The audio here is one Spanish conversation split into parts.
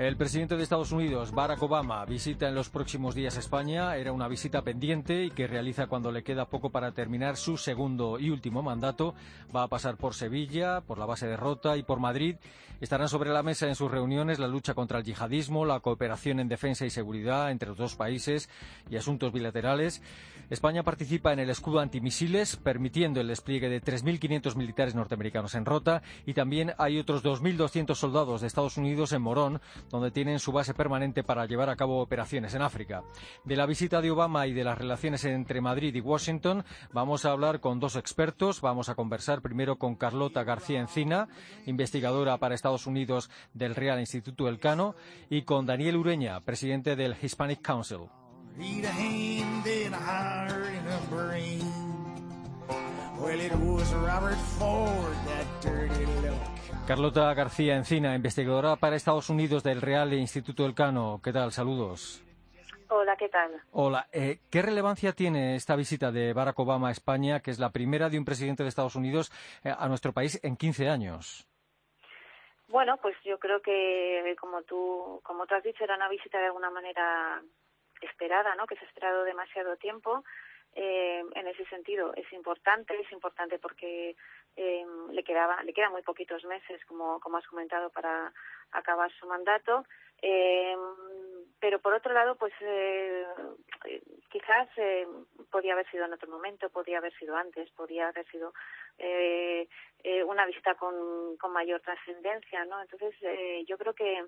El presidente de Estados Unidos, Barack Obama, visita en los próximos días España. Era una visita pendiente y que realiza cuando le queda poco para terminar su segundo y último mandato. Va a pasar por Sevilla, por la base de Rota y por Madrid. Estarán sobre la mesa en sus reuniones la lucha contra el yihadismo, la cooperación en defensa y seguridad entre los dos países y asuntos bilaterales. España participa en el escudo antimisiles, permitiendo el despliegue de 3.500 militares norteamericanos en Rota y también hay otros 2.200 soldados de Estados Unidos en Morón, donde tienen su base permanente para llevar a cabo operaciones en África. De la visita de Obama y de las relaciones entre Madrid y Washington vamos a hablar con dos expertos. Vamos a conversar primero con Carlota García Encina, investigadora para Estados Unidos del Real Instituto Elcano, y con Daniel Ureña, presidente del Hispanic Council. Carlota García Encina, investigadora para Estados Unidos del Real Instituto Elcano. ¿Qué tal? Saludos. Hola, ¿qué tal? Hola. Eh, ¿Qué relevancia tiene esta visita de Barack Obama a España, que es la primera de un presidente de Estados Unidos eh, a nuestro país en 15 años? Bueno, pues yo creo que, como tú, como tú has dicho, era una visita de alguna manera esperada, ¿no? Que se ha esperado demasiado tiempo. Eh, en ese sentido es importante, es importante porque eh, le quedaba, le quedan muy poquitos meses, como, como has comentado, para acabar su mandato. Eh, pero por otro lado, pues eh, quizás eh, podía haber sido en otro momento, podía haber sido antes, podía haber sido eh, una visita con, con mayor trascendencia, ¿no? Entonces, yo creo que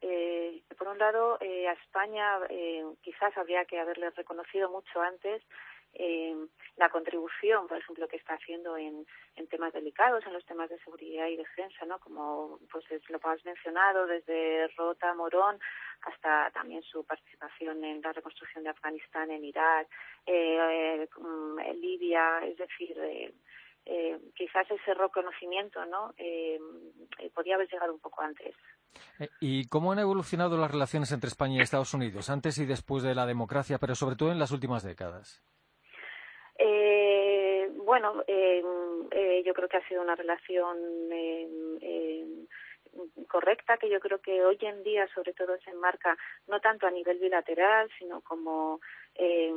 eh, por un lado, eh, a España eh, quizás habría que haberle reconocido mucho antes eh, la contribución, por ejemplo, que está haciendo en, en temas delicados, en los temas de seguridad y defensa, ¿no? Como pues es lo que has mencionado, desde Rota, Morón, hasta también su participación en la reconstrucción de Afganistán, en Irak, eh, eh, Libia, es decir, eh, eh, quizás ese reconocimiento, ¿no? Eh, podía haber llegado un poco antes. ¿Y cómo han evolucionado las relaciones entre España y Estados Unidos, antes y después de la democracia, pero sobre todo en las últimas décadas? Eh, bueno, eh, eh, yo creo que ha sido una relación correcta, que yo creo que hoy en día sobre todo se enmarca no tanto a nivel bilateral, sino como eh,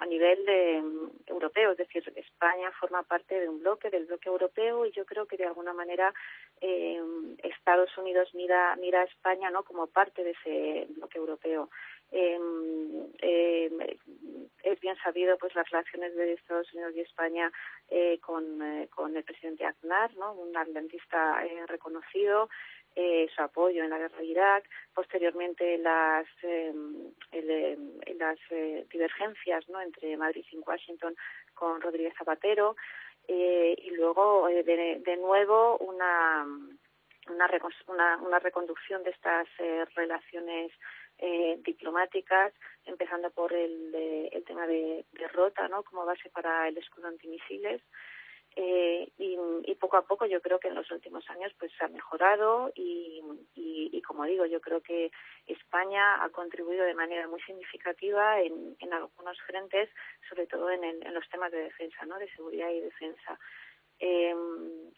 a nivel de, europeo, es decir, España forma parte de un bloque, del bloque europeo, y yo creo que de alguna manera Estados Unidos mira, mira a España no como parte de ese bloque europeo. Eh, eh, es bien sabido pues las relaciones de Estados Unidos y España eh, con, eh, el presidente Aznar, ¿no? un atlantista eh, reconocido, eh, su apoyo en la guerra de Irak, posteriormente las eh, el, las divergencias ¿no? entre Madrid y Washington con Rodríguez Zapatero y luego de, de nuevo una una, una, reconducción de estas relaciones eh, diplomáticas, empezando por el, de, el tema de, de Rota, ¿no? Como base para el escudo antimisiles. Eh, y, poco a poco yo creo que en los últimos años pues se ha mejorado y, y, como digo yo creo que España ha contribuido de manera muy significativa en, algunos frentes sobre todo en, en, los temas de defensa no de seguridad y defensa eh,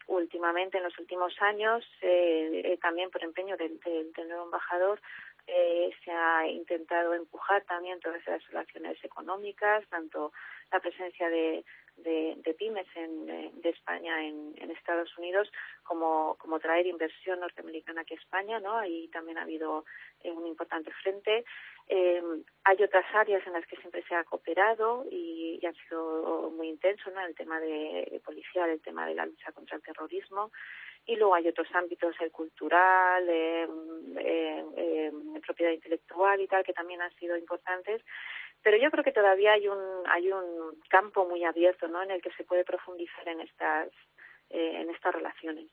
últimamente en los últimos años eh, eh, también por empeño del, del nuevo embajador eh, se ha intentado empujar también todas esas relaciones económicas, tanto la presencia de, de, pymes en, de España en, Estados Unidos como, como traer inversión norteamericana aquí a España, ¿no? Ahí también ha habido eh, un importante frente. Eh, hay otras áreas en las que siempre se ha cooperado y, y ha sido muy intenso, ¿no? El tema de, de policial, el tema de la lucha contra el terrorismo y luego hay otros ámbitos, el cultural, eh, eh, eh, propiedad intelectual y tal, que también han sido importantes. Pero yo creo que todavía hay un, hay un campo muy abierto ¿no? en el que se puede profundizar en estas, eh, en estas relaciones.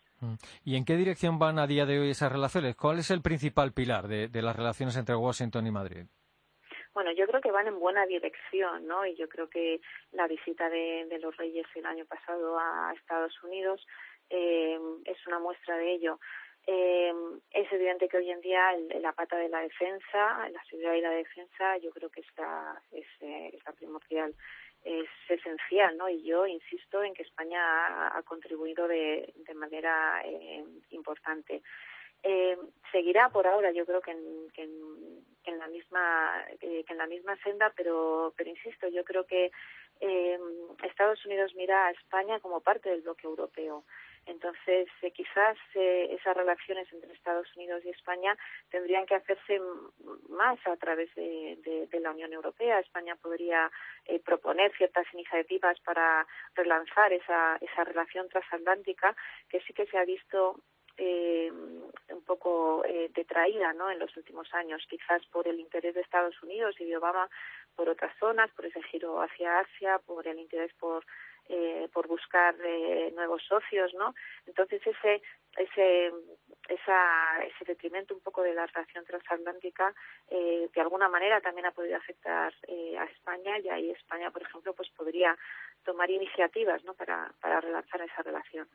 ¿Y en qué dirección van a día de hoy esas relaciones? ¿Cuál es el principal pilar de, de las relaciones entre Washington y Madrid? Bueno, yo creo que van en buena dirección, ¿no? Y yo creo que la visita de, de los Reyes el año pasado a Estados Unidos eh, es una muestra de ello. Eh, es evidente que hoy en día la pata de la defensa, la seguridad y la defensa, yo creo que está, es, eh, primordial es esencial, ¿no? Y yo insisto en que España ha, contribuido de, de manera eh, importante. Seguirá por ahora, yo creo que en, que en, la misma eh, que en la misma senda, pero pero insisto, yo creo que Estados Unidos mira a España como parte del bloque europeo. Entonces, eh, quizás eh, esas relaciones entre Estados Unidos y España tendrían que hacerse más a través de, la Unión Europea. España podría eh, proponer ciertas iniciativas para relanzar esa, esa relación transatlántica que sí que se ha visto un poco detraída ¿no? en los últimos años, quizás por el interés de Estados Unidos y de Obama por otras zonas, por ese giro hacia Asia, por el interés por eh, por buscar eh, nuevos socios, ¿no? Entonces ese ese esa, ese detrimento un poco de la relación transatlántica eh, de alguna manera también ha podido afectar eh, a España y ahí España, por ejemplo, pues podría tomar iniciativas, ¿no? Para para relanzar esa relación.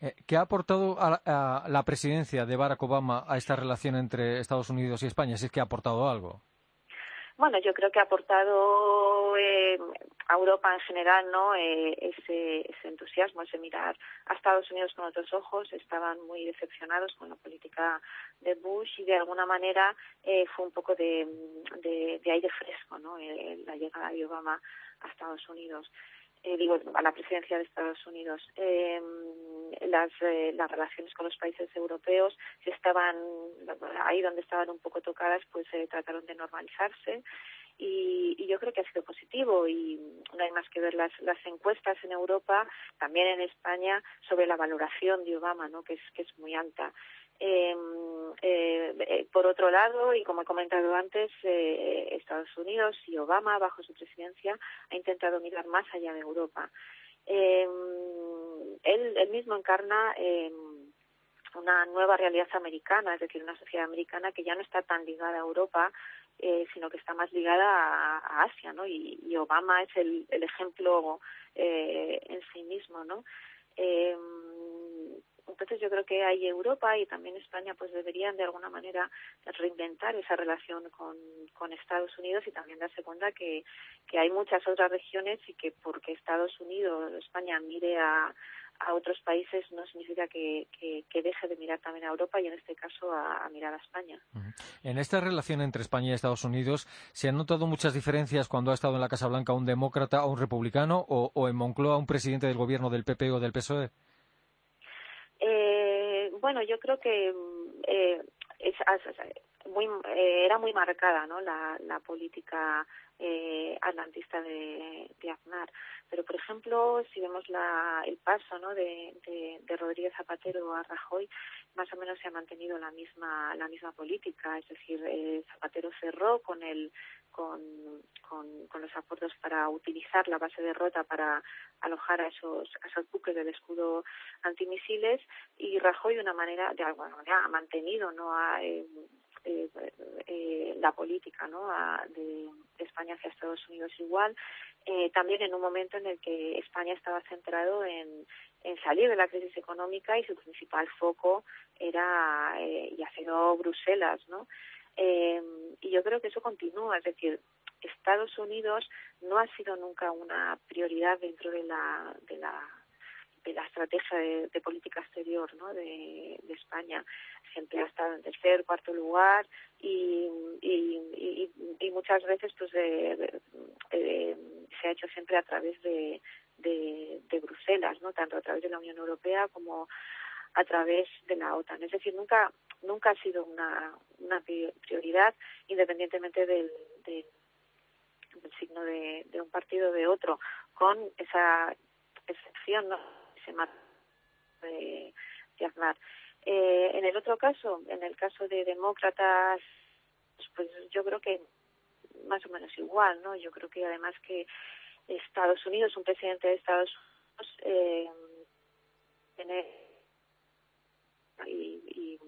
Eh, ¿Qué ha aportado a, la presidencia de Barack Obama a esta relación entre Estados Unidos y España? Si es que ha aportado algo. Bueno, yo creo que ha aportado eh, a Europa en general, ¿no? Eh, ese, ese entusiasmo, ese mirar a Estados Unidos con otros ojos. Estaban muy decepcionados con la política de Bush y de alguna manera eh, fue un poco de, de, aire fresco, ¿no? la llegada de Obama a Estados Unidos eh, digo, a la presidencia de Estados Unidos. Eh, las, eh, las relaciones con los países europeos se estaban, ahí donde estaban un poco tocadas, pues se trataron de normalizarse. Y, y, yo creo que ha sido positivo y no hay más que ver las, las encuestas en Europa, también en España, sobre la valoración de Obama, ¿no? que, es, que es muy alta. Eh, eh, por otro lado, y como he comentado antes, eh, Estados Unidos y Obama, bajo su presidencia, ha intentado mirar más allá de Europa. Eh, él, él mismo encarna eh, una nueva realidad americana, es decir, una sociedad americana que ya no está tan ligada a Europa, eh, sino que está más ligada a, a Asia, ¿no? Y, y, Obama es el, el ejemplo eh, en sí mismo, ¿no? Eh, entonces yo creo que hay Europa y también España pues deberían de alguna manera reinventar esa relación con, Estados Unidos y también darse cuenta que, que hay muchas otras regiones y que porque Estados Unidos, España mire a, otros países no significa que, deje de mirar también a Europa y en este caso a, mirar a España. En esta relación entre España y Estados Unidos, ¿se han notado muchas diferencias cuando ha estado en la Casa Blanca un demócrata o un republicano o en Moncloa un presidente del gobierno del PP o del PSOE? Eh, bueno, yo creo que eh, es, muy, eh, era muy marcada ¿no? la, la política eh, atlantista de, de Aznar. Pero, por ejemplo, si vemos la, el paso ¿no? de, de, Rodríguez Zapatero a Rajoy, más o menos se ha mantenido la misma, la misma política. Es decir, eh, Zapatero cerró con el con, los acuerdos para utilizar la base de rota para alojar a esos, a esos buques del escudo antimisiles y Rajoy de una manera, de alguna manera, ha mantenido, no ha, eh, eh, eh, la política ¿no? De, España hacia Estados Unidos igual, eh, también en un momento en el que España estaba centrado en, en salir de la crisis económica y su principal foco era eh, y ha sido Bruselas, ¿no? Eh, y yo creo que eso continúa, es decir, Estados Unidos no ha sido nunca una prioridad dentro de la de la de la estrategia de, de política exterior ¿no? de, de, España. Siempre ha estado en tercer, cuarto lugar y, y, y, y muchas veces pues eh, se ha hecho siempre a través de, de, de Bruselas, ¿no? tanto a través de la Unión Europea como a través de la OTAN. Es decir, nunca nunca ha sido una, una prioridad independientemente del, del, del signo de, de un partido o de otro, con esa excepción, ¿no? Ese marco de, de. Eh, en el otro caso, en el caso de demócratas, pues yo creo que más o menos igual, ¿no? Yo creo que además que Estados Unidos, un presidente de Estados Unidos, eh, tiene y, y,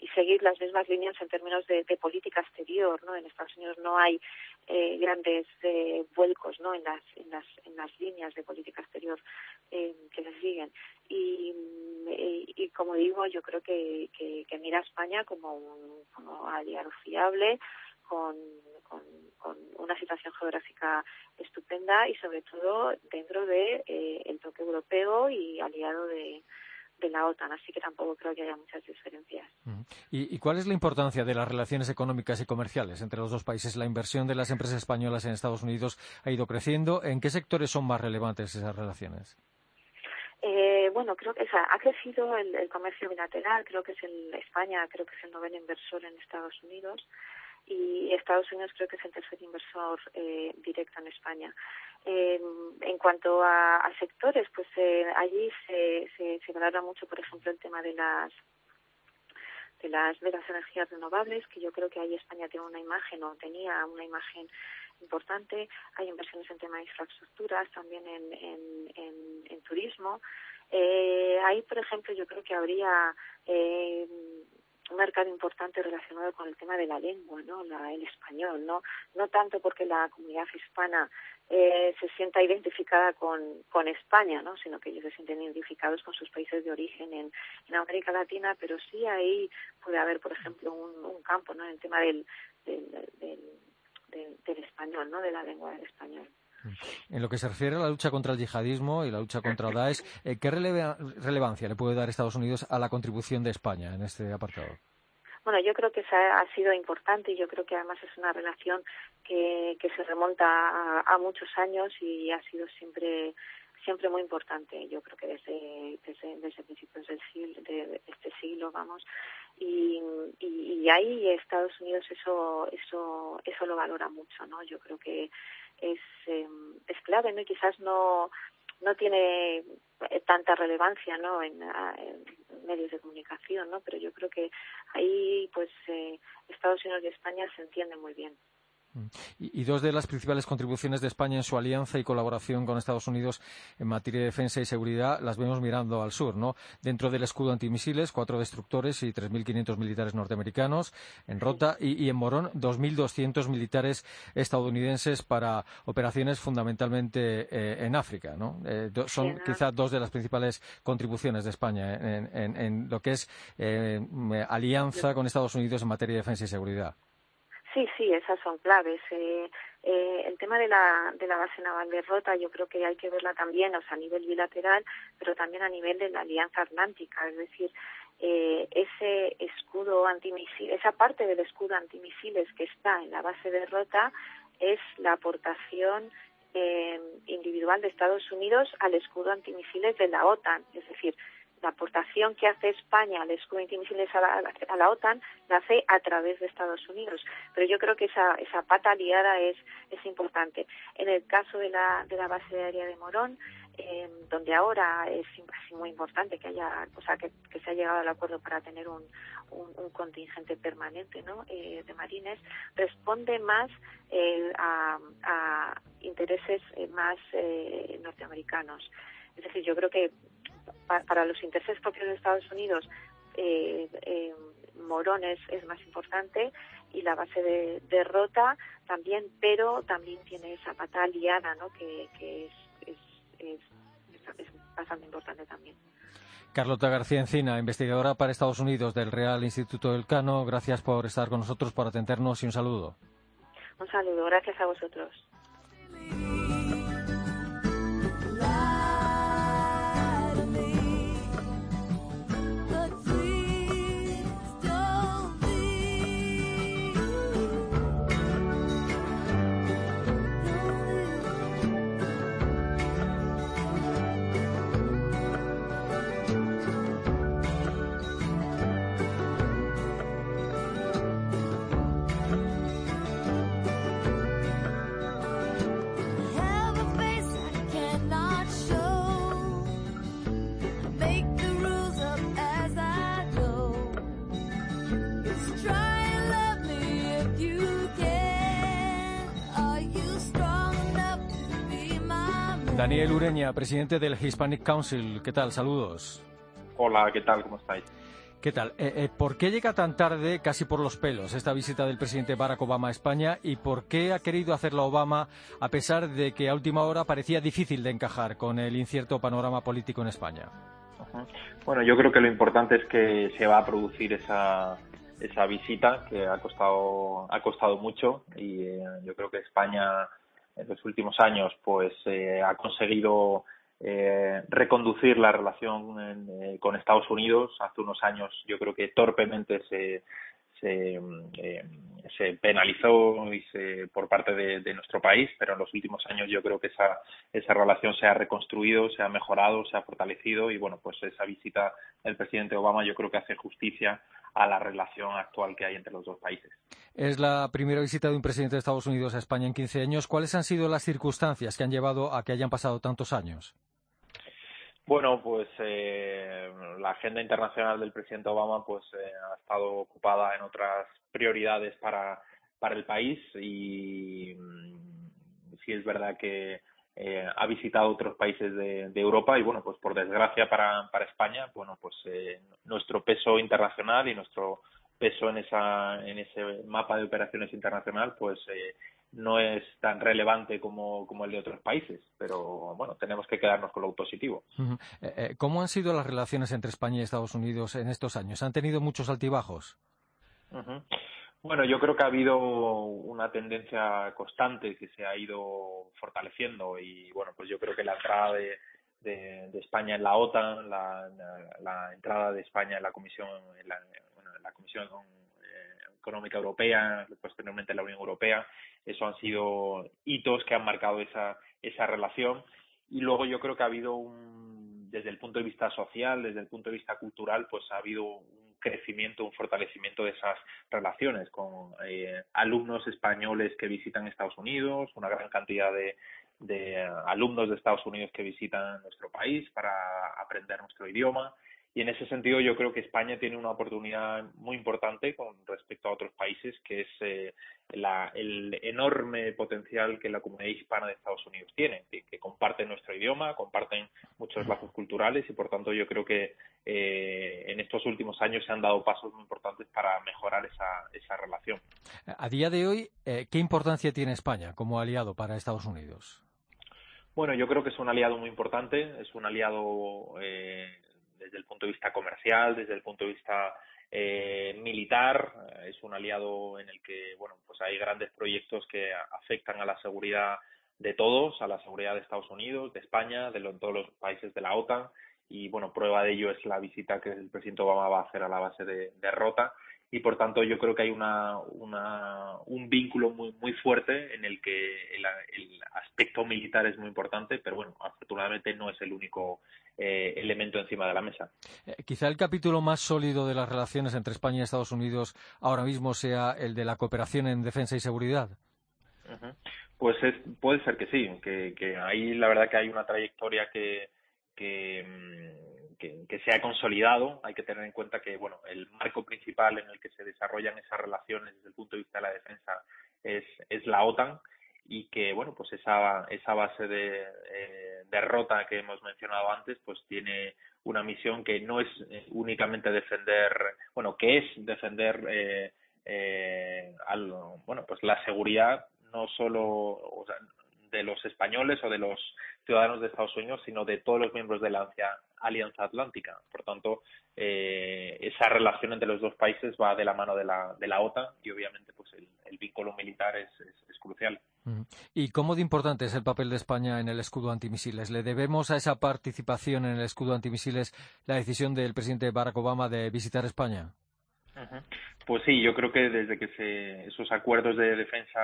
y seguir las mismas líneas en términos de, política exterior, ¿no? En Estados Unidos no hay eh, grandes eh, vuelcos, ¿no? En las, en las, en las líneas de política exterior eh, que se siguen. Y, y, como digo, yo creo que, que, mira a España como un aliado fiable, con, con, una situación geográfica estupenda y sobre todo dentro de eh, el toque europeo y aliado de, de la OTAN, así que tampoco creo que haya muchas diferencias. ¿Y, ¿Y, cuál es la importancia de las relaciones económicas y comerciales entre los dos países? La inversión de las empresas españolas en Estados Unidos ha ido creciendo. ¿En qué sectores son más relevantes esas relaciones? Eh, bueno, creo que ha crecido el, el, comercio bilateral. Creo que es el España, creo que es el noveno inversor en Estados Unidos y Estados Unidos creo que es el tercer inversor eh, directo en España. Eh, en cuanto a, sectores, pues eh, allí se, se, se valora mucho, por ejemplo, el tema de las de las de las energías renovables, que yo creo que ahí España tiene una imagen o tenía una imagen importante. Hay inversiones en tema de infraestructuras, también en, en, en, en turismo. Eh, ahí, por ejemplo, yo creo que habría eh, un mercado importante relacionado con el tema de la lengua, ¿no? La, el español, ¿no? No tanto porque la comunidad hispana eh, se sienta identificada con, con España, ¿no? Sino que ellos se sienten identificados con sus países de origen en, en América Latina, pero sí ahí puede haber, por ejemplo, un, campo, ¿no? En el tema del, del, del, del, del español, ¿no? De la lengua del español. En lo que se refiere a la lucha contra el yihadismo y la lucha contra Daesh, eh, ¿qué relevancia le puede dar Estados Unidos a la contribución de España en este apartado? Bueno, yo creo que esa ha sido importante y yo creo que además es una relación que, que se remonta a, a muchos años y ha sido siempre siempre muy importante. Yo creo que desde desde, desde principios del siglo, de, este siglo vamos. Y, y, y ahí Estados Unidos eso eso eso lo valora mucho no yo creo que es, eh, es clave, ¿no? Y quizás no, no tiene eh, tanta relevancia, ¿no? En, en, medios de comunicación, ¿no? Pero yo creo que ahí, pues, eh, Estados Unidos y España se entienden muy bien. Y, dos de las principales contribuciones de España en su alianza y colaboración con Estados Unidos en materia de defensa y seguridad las vemos mirando al sur, ¿no? Dentro del escudo antimisiles, cuatro destructores y 3.500 militares norteamericanos en Rota y, en Morón 2.200 militares estadounidenses para operaciones fundamentalmente eh, en África, ¿no? Eh, son quizá dos de las principales contribuciones de España en, lo que es eh, alianza con Estados Unidos en materia de defensa y seguridad. Sí, sí, esas son claves. Eh, eh, el tema de la, de la base naval de Rota yo creo que hay que verla también, o sea, a nivel bilateral, pero también a nivel de la Alianza Atlántica, es decir, eh, ese escudo antimisiles, esa parte del escudo antimisiles que está en la base de Rota es la aportación eh, individual de Estados Unidos al escudo antimisiles de la OTAN, es decir, la aportación que hace España al escudo antimisiles a la, a la OTAN la hace a través de Estados Unidos. Pero yo creo que esa, esa pata aliada es, es importante. En el caso de la, de la base aérea de Morón, eh, donde ahora es muy importante que haya, o sea, que, que, se ha llegado al acuerdo para tener un, un, un contingente permanente, ¿no? Eh, de marines, responde más eh, a, a, intereses eh, más eh, norteamericanos. Es decir, yo creo que para los intereses propios de Estados Unidos, eh, eh, Morón es, más importante y la base de, derrota también, pero también tiene esa pata aliada, ¿no? que, que es, es, es, es bastante importante también. Carlota García Encina, investigadora para Estados Unidos del Real Instituto del Cano, gracias por estar con nosotros, por atendernos y un saludo. Un saludo, gracias a vosotros. Daniel Ureña, presidente del Hispanic Council. ¿Qué tal? Saludos. Hola, ¿qué tal? ¿Cómo estáis? ¿Qué tal? Eh, eh, ¿Por qué llega tan tarde, casi por los pelos, esta visita del presidente Barack Obama a España y por qué ha querido hacerla Obama a pesar de que a última hora parecía difícil de encajar con el incierto panorama político en España? Bueno, yo creo que lo importante es que se va a producir esa, esa visita que ha costado, ha costado mucho y eh, yo creo que España en los últimos años pues ha conseguido eh, reconducir la relación eh, con Estados Unidos. Hace unos años yo creo que torpemente se, se, eh, se penalizó y se, por parte de, nuestro país, pero en los últimos años yo creo que esa, esa relación se ha reconstruido, se ha mejorado, se ha fortalecido y bueno, pues esa visita del presidente Obama yo creo que hace justicia a la relación actual que hay entre los dos países. Es la primera visita de un presidente de Estados Unidos a España en 15 años. ¿Cuáles han sido las circunstancias que han llevado a que hayan pasado tantos años? Bueno, pues eh, la agenda internacional del presidente Obama pues eh, ha estado ocupada en otras prioridades para, para el país y mm, sí es verdad que eh, ha visitado otros países de, Europa y bueno, pues por desgracia para, para España, bueno, pues nuestro peso internacional y nuestro peso en esa en ese mapa de operaciones internacional pues no es tan relevante como, como el de otros países, pero bueno, tenemos que quedarnos con lo positivo. Eh, eh, ¿Cómo han sido las relaciones entre España y Estados Unidos en estos años? ¿Han tenido muchos altibajos? Bueno, yo creo que ha habido una tendencia constante que se ha ido fortaleciendo y bueno, pues yo creo que la entrada de, de, España en la OTAN, la, la, entrada de España en la Comisión, en la, la Comisión Económica Europea, posteriormente la Unión Europea. Eso han sido hitos que han marcado esa, esa relación. Y luego yo creo que ha habido un, desde el punto de vista social, desde el punto de vista cultural, pues ha habido un crecimiento, un fortalecimiento de esas relaciones con eh, alumnos españoles que visitan Estados Unidos, una gran cantidad de, de alumnos de Estados Unidos que visitan nuestro país para aprender nuestro idioma y en ese sentido yo creo que España tiene una oportunidad muy importante con respecto a otros países, que es eh, el enorme potencial que la comunidad hispana de Estados Unidos tiene, que, comparten nuestro idioma, comparten muchos lazos culturales y por tanto yo creo que eh, en estos últimos años se han dado pasos muy importantes para mejorar esa, esa relación. A día de hoy, eh, ¿qué importancia tiene España como aliado para Estados Unidos? Bueno, yo creo que es un aliado muy importante, es un aliado eh, desde el punto de vista comercial, desde el punto de vista eh, militar, eh, es un aliado en el que, bueno, pues hay grandes proyectos que afectan a la seguridad de todos, a la seguridad de Estados Unidos, de España, de todos los países de la OTAN y, bueno, prueba de ello es la visita que el presidente Obama va a hacer a la base de, de Rota y por tanto yo creo que hay una, una, un vínculo muy, muy fuerte en el que el, aspecto militar es muy importante, pero bueno, afortunadamente no es el único eh, elemento encima de la mesa. Eh, quizá el capítulo más sólido de las relaciones entre España y Estados Unidos ahora mismo sea el de la cooperación en defensa y seguridad. Pues es, puede ser que sí, que, que ahí la verdad que hay una trayectoria que, que mm, que, se ha consolidado. Hay que tener en cuenta que bueno, el marco principal en el que se desarrollan esas relaciones desde el punto de vista de la defensa es, es la OTAN y que bueno pues esa esa base de eh, derrota que hemos mencionado antes pues tiene una misión que no es eh, únicamente defender bueno que es defender eh, eh, al, bueno pues la seguridad no solo o sea, de los españoles o de los ciudadanos de Estados Unidos sino de todos los miembros de la Alianza Atlántica. Por tanto, eh, esa relación entre los dos países va de la mano de la, de la OTAN y obviamente pues el, vínculo militar es, es, crucial. ¿Y cómo de importante es el papel de España en el escudo antimisiles? ¿Le debemos a esa participación en el escudo antimisiles la decisión del presidente Barack Obama de visitar España? Pues sí, yo creo que desde que se, esos acuerdos de defensa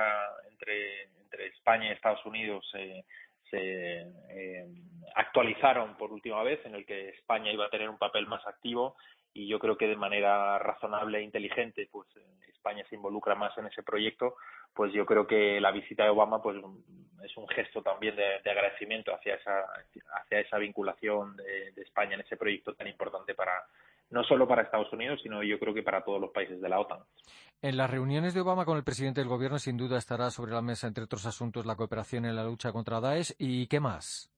entre, España y Estados Unidos eh, se eh, actualizaron por última vez, en el que España iba a tener un papel más activo y yo creo que de manera razonable e inteligente, pues España se involucra más en ese proyecto, pues yo creo que la visita de Obama pues es un gesto también de, agradecimiento hacia esa hacia esa vinculación de, de España en ese proyecto tan importante para no solo para Estados Unidos, sino yo creo que para todos los países de la OTAN. En las reuniones de Obama con el presidente del gobierno, sin duda estará sobre la mesa, entre otros asuntos, la cooperación en la lucha contra Daesh y qué más.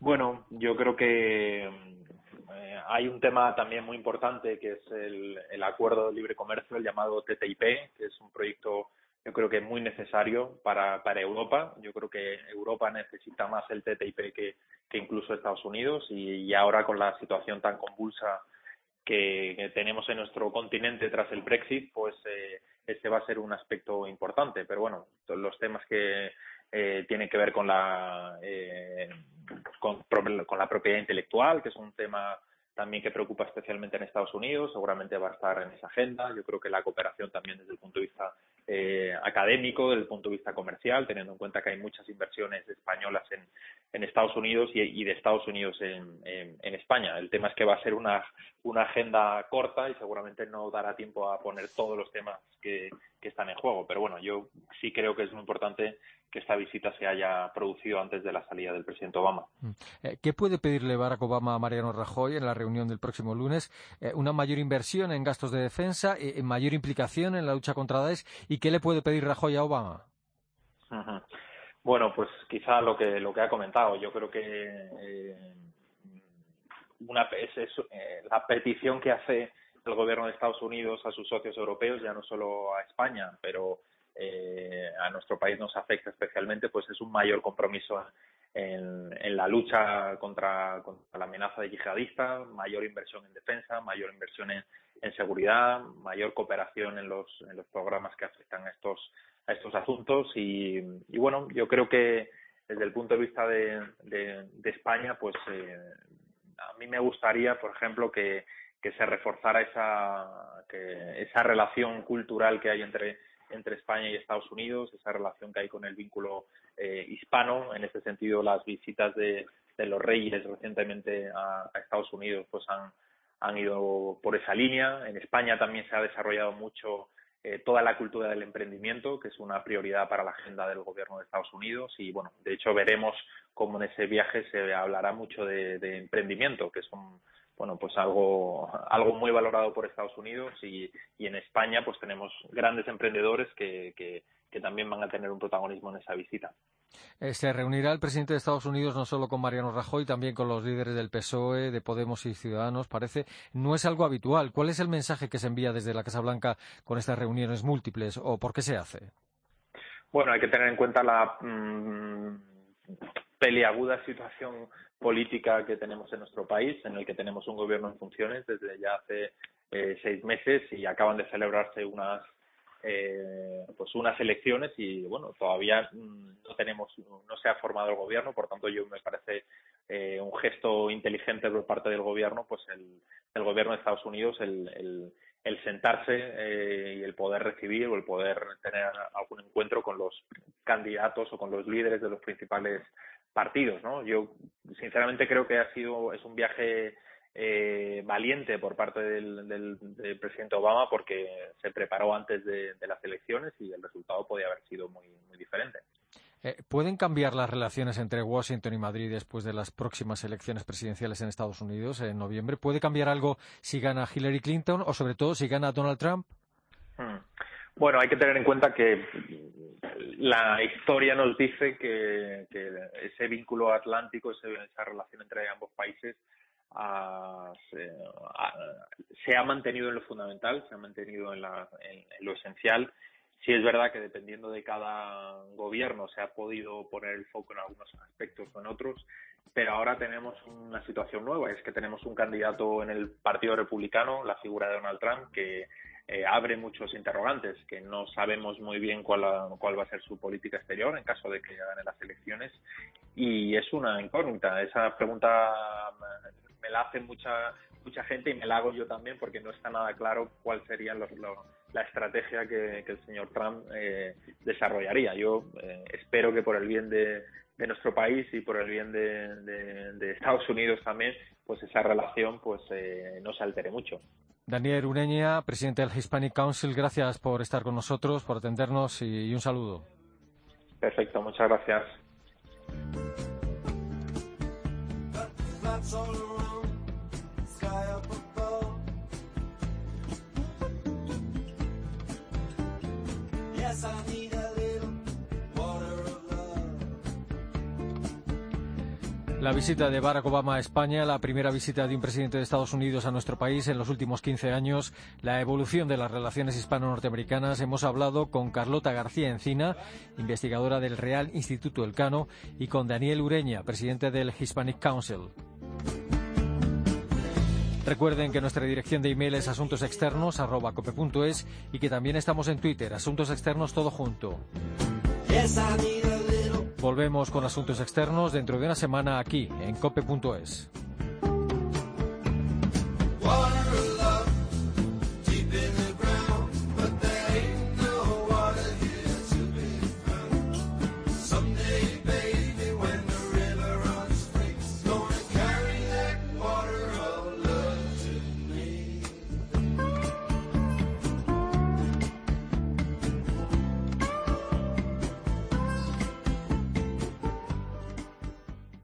Bueno, yo creo que eh, hay un tema también muy importante que es el, el acuerdo de libre comercio, el llamado TTIP, que es un proyecto yo creo que es muy necesario para, para Europa. Yo creo que Europa necesita más el TTIP que, que incluso Estados Unidos y, ahora con la situación tan convulsa que, tenemos en nuestro continente tras el Brexit, pues eh, este va a ser un aspecto importante. Pero bueno, los temas que eh, tienen que ver con la eh, con, con la propiedad intelectual, que es un tema también que preocupa especialmente en Estados Unidos, seguramente va a estar en esa agenda. Yo creo que la cooperación también desde el punto de vista eh, académico, desde el punto de vista comercial, teniendo en cuenta que hay muchas inversiones españolas en, Estados Unidos y, de Estados Unidos en, España. El tema es que va a ser una, una agenda corta y seguramente no dará tiempo a poner todos los temas que, que están en juego. Pero bueno, yo sí creo que es muy importante que esta visita se haya producido antes de la salida del presidente Obama. Mm. Eh, ¿Qué puede pedirle Barack Obama a Mariano Rajoy en la reunión del próximo lunes? Eh, ¿Una mayor inversión en gastos de defensa, eh, mayor implicación en la lucha contra Daesh? ¿Y qué le puede pedir Rajoy a Obama? Bueno, pues quizá lo que lo que ha comentado. Yo creo que eh, una es, es la petición que hace el gobierno de Estados Unidos a sus socios europeos, ya no solo a España, pero eh, a nuestro país nos afecta especialmente, pues es un mayor compromiso en, en la lucha contra, la amenaza de yihadista, mayor inversión en defensa, mayor inversión en, en seguridad, mayor cooperación en los, en los programas que afectan a estos, a estos asuntos. Y, bueno, yo creo que desde el punto de vista de, de, España, pues eh, a mí me gustaría, por ejemplo, que, que se reforzara esa, esa relación cultural que hay entre entre España y Estados Unidos, esa relación que hay con el vínculo eh, hispano. En este sentido, las visitas de, de los reyes recientemente a, Estados Unidos pues han, han ido por esa línea. En España también se ha desarrollado mucho eh, toda la cultura del emprendimiento, que es una prioridad para la agenda del gobierno de Estados Unidos. Y bueno, de hecho veremos cómo en ese viaje se hablará mucho de, de emprendimiento, que son bueno, pues algo, algo muy valorado por Estados Unidos y, y en España pues tenemos grandes emprendedores que, que, que, también van a tener un protagonismo en esa visita. Eh, se reunirá el presidente de Estados Unidos no solo con Mariano Rajoy, también con los líderes del PSOE, de Podemos y Ciudadanos, parece. No es algo habitual. ¿Cuál es el mensaje que se envía desde la Casa Blanca con estas reuniones múltiples o por qué se hace? Bueno, hay que tener en cuenta la mmm, peliaguda situación política que tenemos en nuestro país, en el que tenemos un gobierno en funciones desde ya hace eh, seis meses y acaban de celebrarse unas eh, pues unas elecciones y bueno todavía no tenemos no se ha formado el gobierno por tanto yo me parece eh, un gesto inteligente por parte del gobierno pues el, el gobierno de Estados Unidos el, el, el sentarse eh, y el poder recibir o el poder tener algún encuentro con los candidatos o con los líderes de los principales partidos, ¿no? Yo sinceramente creo que ha sido es un viaje eh, valiente por parte del, del, del, presidente Obama porque se preparó antes de, de, las elecciones y el resultado podía haber sido muy, muy diferente. Eh, ¿Pueden cambiar las relaciones entre Washington y Madrid después de las próximas elecciones presidenciales en Estados Unidos en noviembre? ¿Puede cambiar algo si gana Hillary Clinton o sobre todo si gana Donald Trump? Hmm. Bueno, hay que tener en cuenta que la historia nos dice que, ese vínculo atlántico, esa relación entre ambos países, uh, se, uh, se, ha mantenido en lo fundamental, se ha mantenido en, la, en, en, lo esencial. Sí es verdad que dependiendo de cada gobierno se ha podido poner el foco en algunos aspectos o en otros, pero ahora tenemos una situación nueva, es que tenemos un candidato en el Partido Republicano, la figura de Donald Trump, que eh, abre muchos interrogantes, que no sabemos muy bien cuál, cuál va a ser su política exterior en caso de que gane las elecciones. Y es una incógnita. Esa pregunta me la hace mucha mucha gente y me la hago yo también porque no está nada claro cuál sería los, lo, la estrategia que, el señor Trump eh, desarrollaría. Yo eh, espero que por el bien de, nuestro país y por el bien de, de, de Estados Unidos también, pues esa relación pues eh, no se altere mucho. Daniel Ureña, presidente del Hispanic Council, gracias por estar con nosotros, por atendernos y, y un saludo. Perfecto, muchas gracias. La visita de Barack Obama a España, la primera visita de un presidente de Estados Unidos a nuestro país en los últimos 15 años, la evolución de las relaciones hispano-norteamericanas. Hemos hablado con Carlota García Encina, investigadora del Real Instituto Elcano, y con Daniel Ureña, presidente del Hispanic Council. Recuerden que nuestra dirección de email es asuntosexternos.cope.es y que también estamos en Twitter, Asuntos Externos Todo Junto. Volvemos con Asuntos Externos dentro de una semana aquí en cope.es.